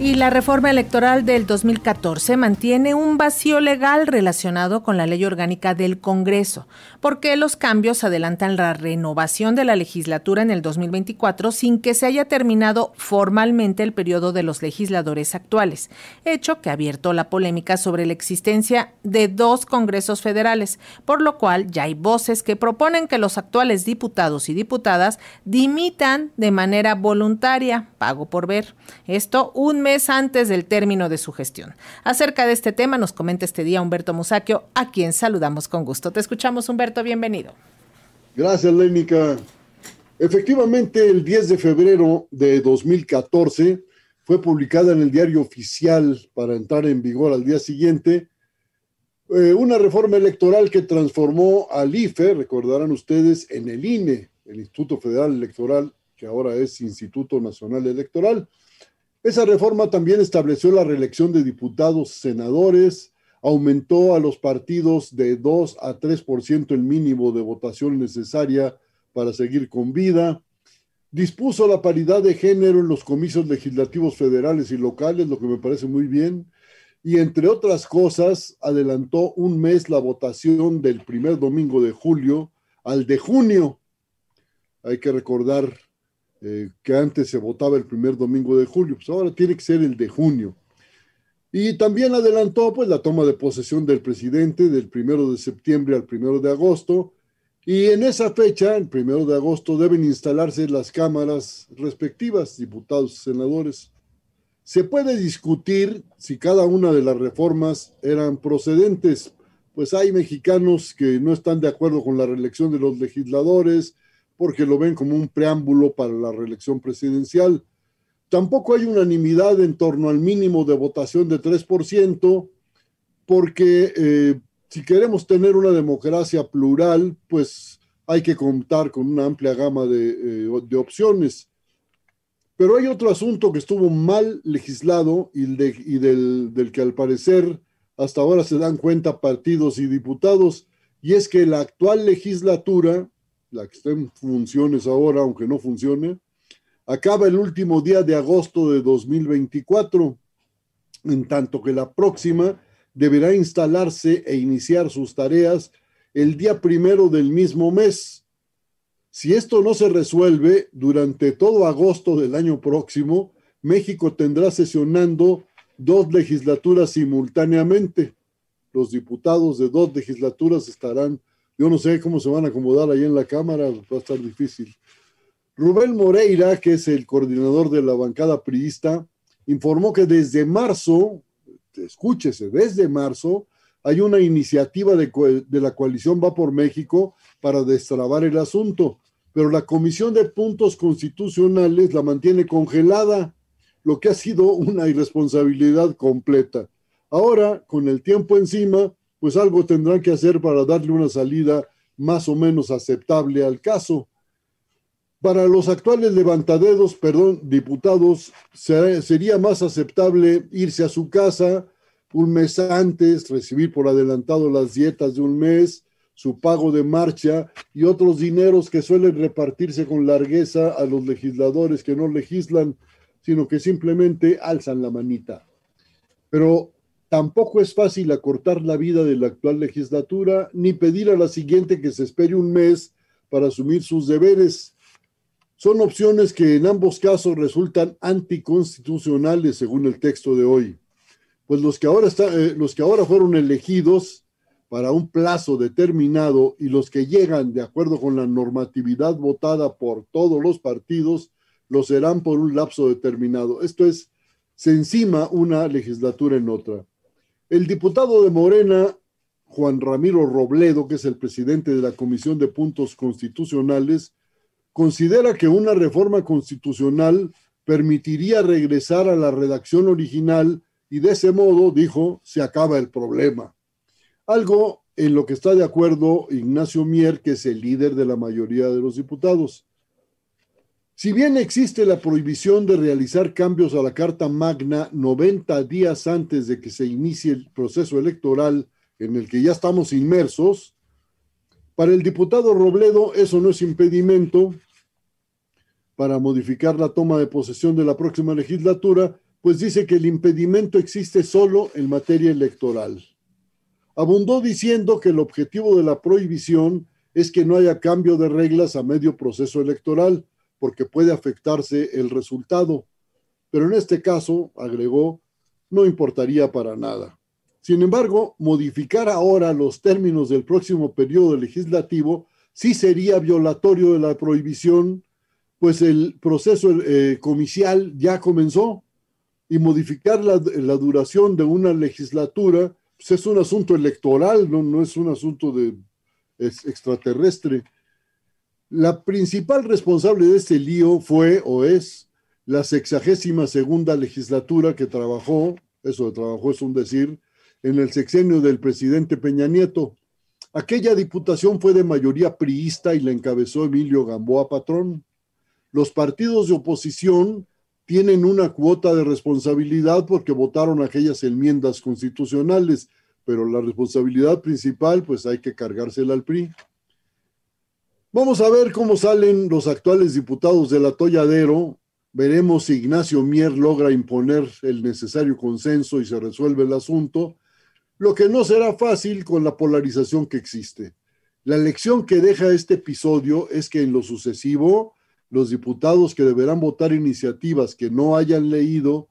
Y la reforma electoral del 2014 mantiene un vacío legal relacionado con la ley orgánica del Congreso, porque los cambios adelantan la renovación de la legislatura en el 2024 sin que se haya terminado formalmente el periodo de los legisladores actuales, hecho que ha abierto la polémica sobre la existencia de dos Congresos federales, por lo cual ya hay voces que proponen que los actuales diputados y diputadas dimitan de manera voluntaria, pago por ver. Esto un antes del término de su gestión. Acerca de este tema nos comenta este día Humberto Musaquio, a quien saludamos con gusto. Te escuchamos, Humberto, bienvenido. Gracias, Lénica. Efectivamente, el 10 de febrero de 2014 fue publicada en el diario oficial para entrar en vigor al día siguiente eh, una reforma electoral que transformó al IFE, recordarán ustedes, en el INE, el Instituto Federal Electoral, que ahora es Instituto Nacional Electoral. Esa reforma también estableció la reelección de diputados, senadores, aumentó a los partidos de 2 a 3% el mínimo de votación necesaria para seguir con vida, dispuso la paridad de género en los comicios legislativos federales y locales, lo que me parece muy bien, y entre otras cosas, adelantó un mes la votación del primer domingo de julio al de junio. Hay que recordar eh, que antes se votaba el primer domingo de julio, pues ahora tiene que ser el de junio. Y también adelantó pues la toma de posesión del presidente del primero de septiembre al primero de agosto. Y en esa fecha, el primero de agosto, deben instalarse las cámaras respectivas, diputados senadores. Se puede discutir si cada una de las reformas eran procedentes, pues hay mexicanos que no están de acuerdo con la reelección de los legisladores, porque lo ven como un preámbulo para la reelección presidencial. Tampoco hay unanimidad en torno al mínimo de votación de 3%, porque eh, si queremos tener una democracia plural, pues hay que contar con una amplia gama de, eh, opciones. Pero hay otro asunto que estuvo mal legislado y del, del que al parecer hasta ahora se dan cuenta partidos y diputados, y es que la actual legislatura la que está en funciones ahora, aunque no funcione, acaba el último día de agosto de 2024, en tanto que la próxima deberá instalarse e iniciar sus tareas el día primero del mismo mes. Si esto no se resuelve, durante todo agosto del año próximo, México tendrá sesionando dos legislaturas simultáneamente. Los diputados de dos legislaturas estarán yo no sé cómo se van a acomodar ahí en la Cámara, va a estar difícil. Rubén Moreira, que es el coordinador de la bancada priista, informó que desde marzo, escúchese, desde marzo, hay una iniciativa de, la coalición Va por México para destrabar el asunto, pero la Comisión de Puntos Constitucionales la mantiene congelada, lo que ha sido una irresponsabilidad completa. Ahora, con el tiempo encima, pues algo tendrán que hacer para darle una salida más o menos aceptable al caso. Para los actuales levantadedos, perdón, diputados, sería más aceptable irse a su casa un mes antes, recibir por adelantado las dietas de un mes, su pago de marcha y otros dineros que suelen repartirse con largueza a los legisladores que no legislan, sino que simplemente alzan la manita. Pero Tampoco es fácil acortar la vida de la actual legislatura ni pedir a la siguiente que se espere un mes para asumir sus deberes. Son opciones que en ambos casos resultan anticonstitucionales según el texto de hoy. Pues los que ahora, eh, los que ahora fueron elegidos para un plazo determinado y los que llegan de acuerdo con la normatividad votada por todos los partidos, lo serán por un lapso determinado. Esto es, se encima una legislatura en otra. El diputado de Morena, Juan Ramiro Robledo, que es el presidente de la Comisión de Puntos Constitucionales, considera que una reforma constitucional permitiría regresar a la redacción original y de ese modo, dijo, se acaba el problema. Algo en lo que está de acuerdo Ignacio Mier, que es el líder de la mayoría de los diputados. Si bien existe la prohibición de realizar cambios a la Carta Magna 90 días antes de que se inicie el proceso electoral en el que ya estamos inmersos, para el diputado Robledo eso no es impedimento para modificar la toma de posesión de la próxima legislatura, pues dice que el impedimento existe solo en materia electoral. Abundó diciendo que el objetivo de la prohibición es que no haya cambio de reglas a medio proceso electoral, porque puede afectarse el resultado. Pero en este caso, agregó, no importaría para nada. Sin embargo, modificar ahora los términos del próximo periodo legislativo sí sería violatorio de la prohibición, pues el proceso eh, comicial ya comenzó y modificar la, duración de una legislatura pues es un asunto electoral, no, no es un asunto de extraterrestre. La principal responsable de este lío fue o es la sexagésima segunda legislatura que trabajó, eso de trabajó es un decir, en el sexenio del presidente Peña Nieto. Aquella diputación fue de mayoría priista y la encabezó Emilio Gamboa Patrón. Los partidos de oposición tienen una cuota de responsabilidad porque votaron aquellas enmiendas constitucionales, pero la responsabilidad principal pues hay que cargársela al PRI. Vamos a ver cómo salen los actuales diputados del atolladero. Veremos si Ignacio Mier logra imponer el necesario consenso y se resuelve el asunto, lo que no será fácil con la polarización que existe. La lección que deja este episodio es que en lo sucesivo, los diputados que deberán votar iniciativas que no hayan leído,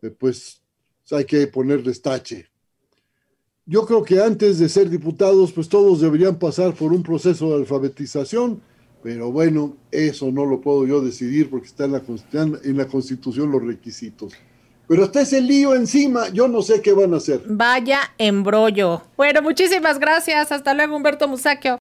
eh, pues hay que ponerles tache yo creo que antes de ser diputados, pues todos deberían pasar por un proceso de alfabetización, pero bueno, eso no lo puedo yo decidir porque está en la, en la Constitución los requisitos. Pero está ese lío encima, yo no sé qué van a hacer. Vaya embrollo. Bueno, muchísimas gracias. Hasta luego, Humberto Musaquio.